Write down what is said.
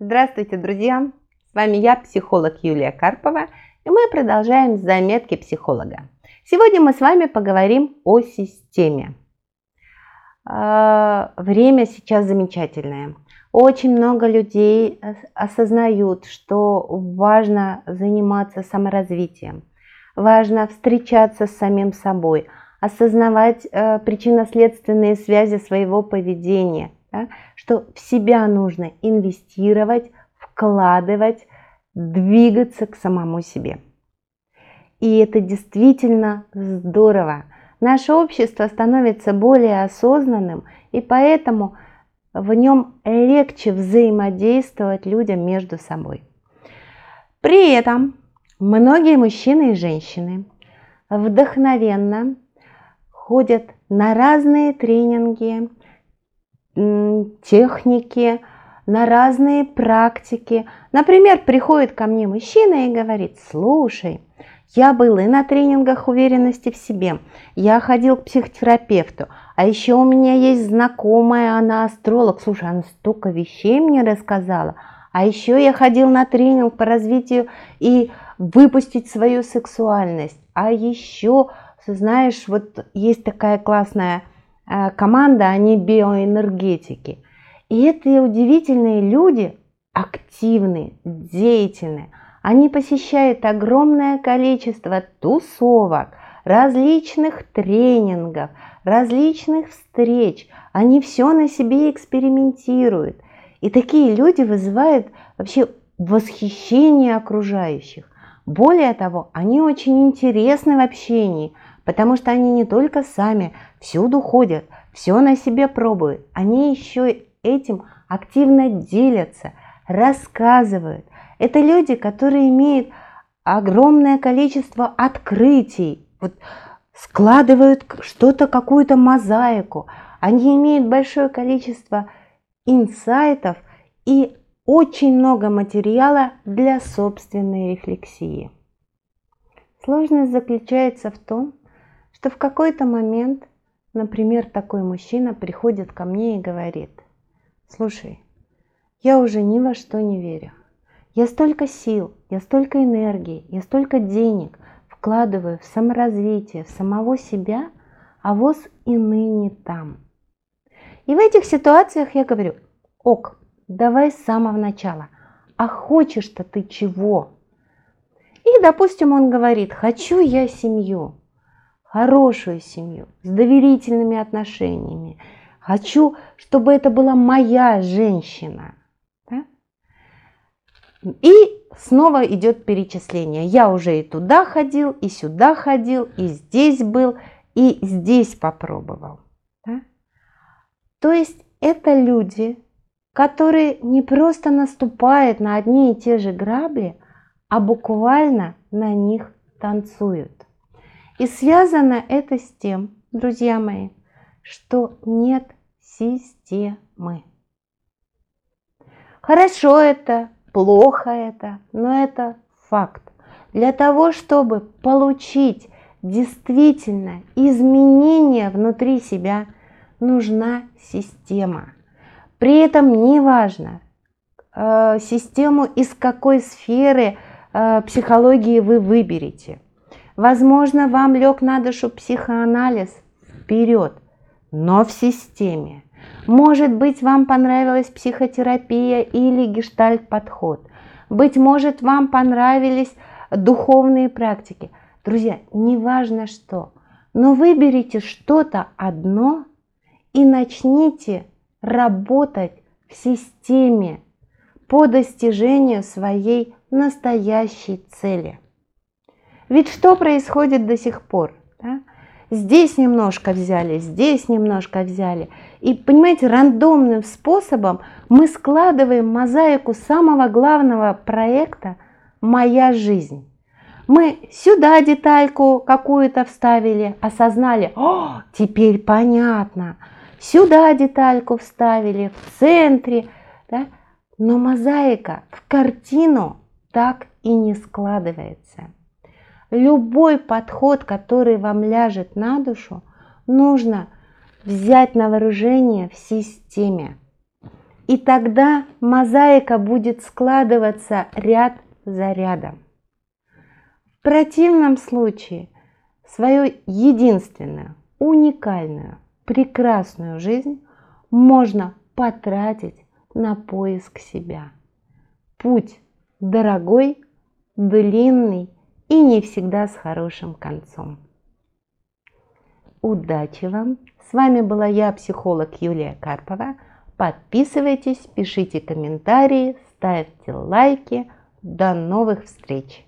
Здравствуйте, друзья! С вами я, психолог Юлия Карпова, и мы продолжаем заметки психолога. Сегодня мы с вами поговорим о системе. А, время сейчас замечательное. Очень много людей осознают, что важно заниматься саморазвитием, важно встречаться с самим собой, осознавать э, причинно-следственные связи своего поведения, да, что в себя нужно инвестировать, вкладывать, двигаться к самому себе. И это действительно здорово. Наше общество становится более осознанным, и поэтому в нем легче взаимодействовать людям между собой. При этом многие мужчины и женщины вдохновенно ходят на разные тренинги, техники, на разные практики. Например, приходит ко мне мужчина и говорит, слушай, я был и на тренингах уверенности в себе, я ходил к психотерапевту, а еще у меня есть знакомая, она астролог. Слушай, она столько вещей мне рассказала. А еще я ходил на тренинг по развитию и выпустить свою сексуальность. А еще, знаешь, вот есть такая классная команда, они биоэнергетики. И эти удивительные люди активные, деятельные. Они посещают огромное количество тусовок, различных тренингов, различных встреч. Они все на себе экспериментируют. И такие люди вызывают вообще восхищение окружающих. Более того, они очень интересны в общении, потому что они не только сами всюду ходят, все на себе пробуют, они еще этим активно делятся, рассказывают. Это люди, которые имеют огромное количество открытий, вот складывают что-то, какую-то мозаику. Они имеют большое количество инсайтов и очень много материала для собственной рефлексии. Сложность заключается в том, что в какой-то момент, например, такой мужчина приходит ко мне и говорит, слушай, я уже ни во что не верю. Я столько сил, я столько энергии, я столько денег вкладываю в саморазвитие, в самого себя, а воз и ныне там. И в этих ситуациях я говорю, ок, давай с самого начала. А хочешь-то ты чего? И, допустим, он говорит, хочу я семью, хорошую семью, с доверительными отношениями. Хочу, чтобы это была моя женщина. Да? И снова идет перечисление. Я уже и туда ходил, и сюда ходил, и здесь был, и здесь попробовал. Да? То есть это люди, которые не просто наступают на одни и те же грабли, а буквально на них танцуют. И связано это с тем, друзья мои, что нет системы. Хорошо это, плохо это, но это факт. Для того, чтобы получить действительно изменения внутри себя, нужна система. При этом неважно, э, систему из какой сферы э, психологии вы выберете. Возможно, вам лег на душу психоанализ вперед, но в системе. Может быть, вам понравилась психотерапия или гештальт-подход. Быть может, вам понравились духовные практики. Друзья, неважно что, но выберите что-то одно и начните работать в системе по достижению своей настоящей цели. Ведь что происходит до сих пор? Да? Здесь немножко взяли, здесь немножко взяли. И, понимаете, рандомным способом мы складываем мозаику самого главного проекта «Моя жизнь». Мы сюда детальку какую-то вставили, осознали, о, теперь понятно. Сюда детальку вставили, в центре. Да? Но мозаика в картину так и не складывается. Любой подход, который вам ляжет на душу, нужно взять на вооружение в системе. И тогда мозаика будет складываться ряд за рядом. В противном случае свою единственную, уникальную, прекрасную жизнь можно потратить на поиск себя. Путь дорогой, длинный и не всегда с хорошим концом. Удачи вам! С вами была я, психолог Юлия Карпова. Подписывайтесь, пишите комментарии, ставьте лайки. До новых встреч!